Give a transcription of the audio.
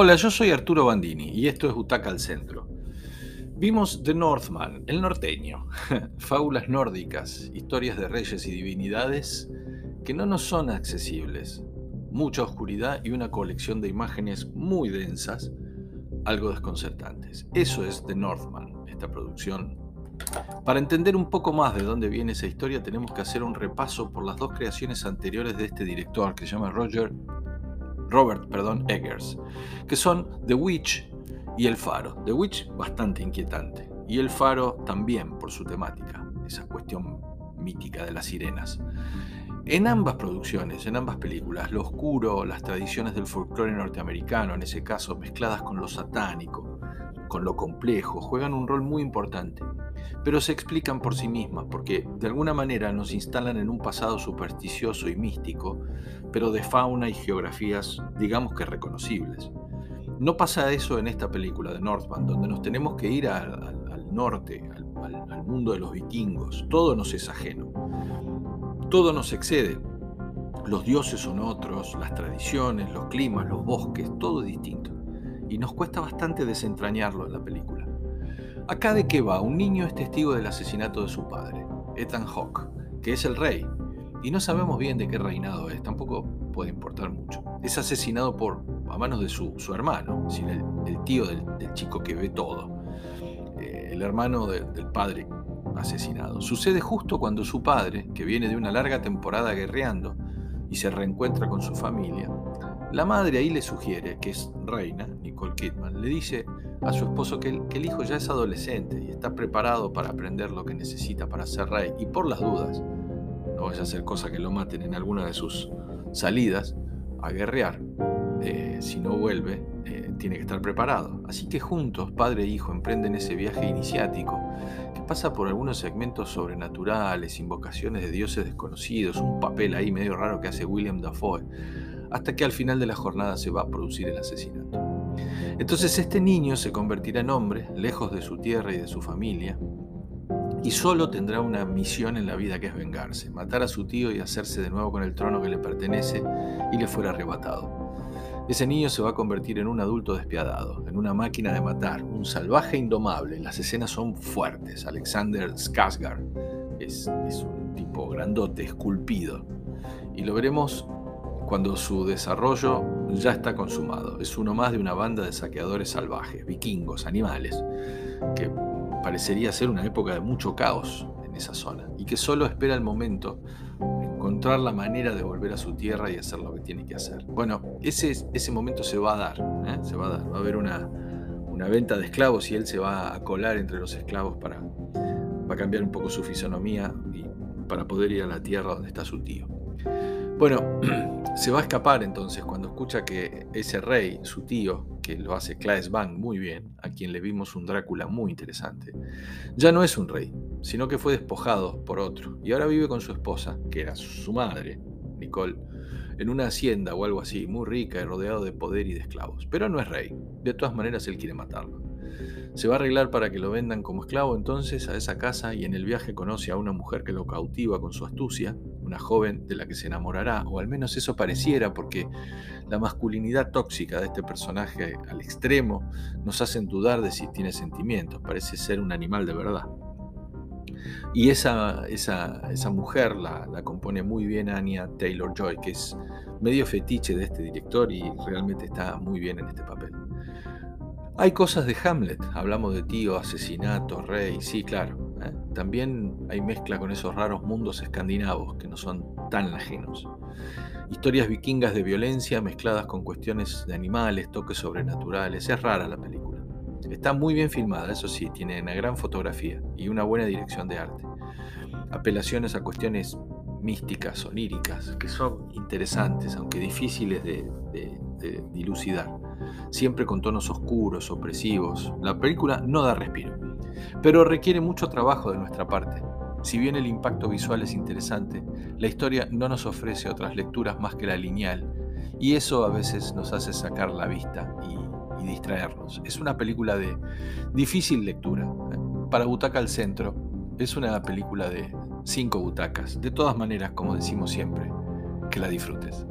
Hola, yo soy Arturo Bandini y esto es Butaca al Centro. Vimos The Northman, el norteño, fábulas nórdicas, historias de reyes y divinidades que no nos son accesibles, mucha oscuridad y una colección de imágenes muy densas, algo desconcertantes. Eso es The Northman, esta producción. Para entender un poco más de dónde viene esa historia tenemos que hacer un repaso por las dos creaciones anteriores de este director que se llama Roger Robert perdón, Eggers, que son The Witch y El Faro. The Witch bastante inquietante y El Faro también por su temática, esa cuestión mítica de las sirenas. En ambas producciones, en ambas películas, lo oscuro, las tradiciones del folclore norteamericano, en ese caso mezcladas con lo satánico, con lo complejo, juegan un rol muy importante, pero se explican por sí mismas, porque de alguna manera nos instalan en un pasado supersticioso y místico, pero de fauna y geografías, digamos que reconocibles. No pasa eso en esta película de Northman, donde nos tenemos que ir al, norte, al mundo de los vikingos. Todo nos es ajeno. Todo nos excede. Los dioses son otros, las tradiciones, los climas, los bosques, todo es distinto y nos cuesta bastante desentrañarlo en la película. Acá de qué va, un niño es testigo del asesinato de su padre, Ethan Hawke, que es el rey, y no sabemos bien de qué reinado es, tampoco puede importar mucho. Es asesinado por, a manos de su, hermano, el, tío del, chico que ve todo, eh, el hermano del padre asesinado. Sucede justo cuando su padre, que viene de una larga temporada guerreando y se reencuentra con su familia, la madre ahí le sugiere, que es reina, Nicole Kidman, le dice a su esposo que el, hijo ya es adolescente y está preparado para aprender lo que necesita para ser rey. Y por las dudas, no vaya a hacer cosa que lo maten en alguna de sus salidas a guerrear. Eh, si no vuelve, eh, tiene que estar preparado. Así que juntos, padre e hijo, emprenden ese viaje iniciático que pasa por algunos segmentos sobrenaturales, invocaciones de dioses desconocidos, un papel ahí medio raro que hace William Dafoe hasta que al final de la jornada se va a producir el asesinato. Entonces este niño se convertirá en hombre, lejos de su tierra y de su familia, y solo tendrá una misión en la vida que es vengarse, matar a su tío y hacerse de nuevo con el trono que le pertenece y le fuera arrebatado. Ese niño se va a convertir en un adulto despiadado, en una máquina de matar, un salvaje indomable. Las escenas son fuertes. Alexander Skarsgård es, es un tipo grandote, esculpido. Y lo veremos cuando su desarrollo ya está consumado. Es uno más de una banda de saqueadores salvajes, vikingos, animales, que parecería ser una época de mucho caos en esa zona y que solo espera el momento encontrar la manera de volver a su tierra y hacer lo que tiene que hacer. Bueno, ese, ese momento se va a dar, ¿eh? se va a dar. Va a haber una, una venta de esclavos y él se va a colar entre los esclavos para, para cambiar un poco su fisonomía y para poder ir a la tierra donde está su tío. Bueno, se va a escapar entonces cuando escucha que ese rey, su tío, que lo hace Claes Bang muy bien, a quien le vimos un Drácula muy interesante, ya no es un rey, sino que fue despojado por otro y ahora vive con su esposa, que era su madre, Nicole, en una hacienda o algo así, muy rica y rodeado de poder y de esclavos. Pero no es rey, de todas maneras él quiere matarlo. Se va a arreglar para que lo vendan como esclavo entonces a esa casa y en el viaje conoce a una mujer que lo cautiva con su astucia, una joven de la que se enamorará, o al menos eso pareciera porque la masculinidad tóxica de este personaje al extremo nos hacen dudar de si tiene sentimientos, parece ser un animal de verdad. Y esa, esa, esa mujer la, compone muy bien Anya Taylor Joy, que es medio fetiche de este director y realmente está muy bien en este papel. Hay cosas de Hamlet, hablamos de tío, asesinato, rey, sí, claro. ¿eh? También hay mezcla con esos raros mundos escandinavos que no son tan ajenos. Historias vikingas de violencia mezcladas con cuestiones de animales, toques sobrenaturales. Es rara la película. Está muy bien filmada, eso sí, tiene una gran fotografía y una buena dirección de arte. Apelaciones a cuestiones místicas, oníricas, que son interesantes, aunque difíciles de, de dilucidar siempre con tonos oscuros, opresivos. La película no da respiro, pero requiere mucho trabajo de nuestra parte. Si bien el impacto visual es interesante, la historia no nos ofrece otras lecturas más que la lineal, y eso a veces nos hace sacar la vista y, distraernos. Es una película de difícil lectura. Para Butaca al Centro, es una película de cinco butacas. De todas maneras, como decimos siempre, que la disfrutes.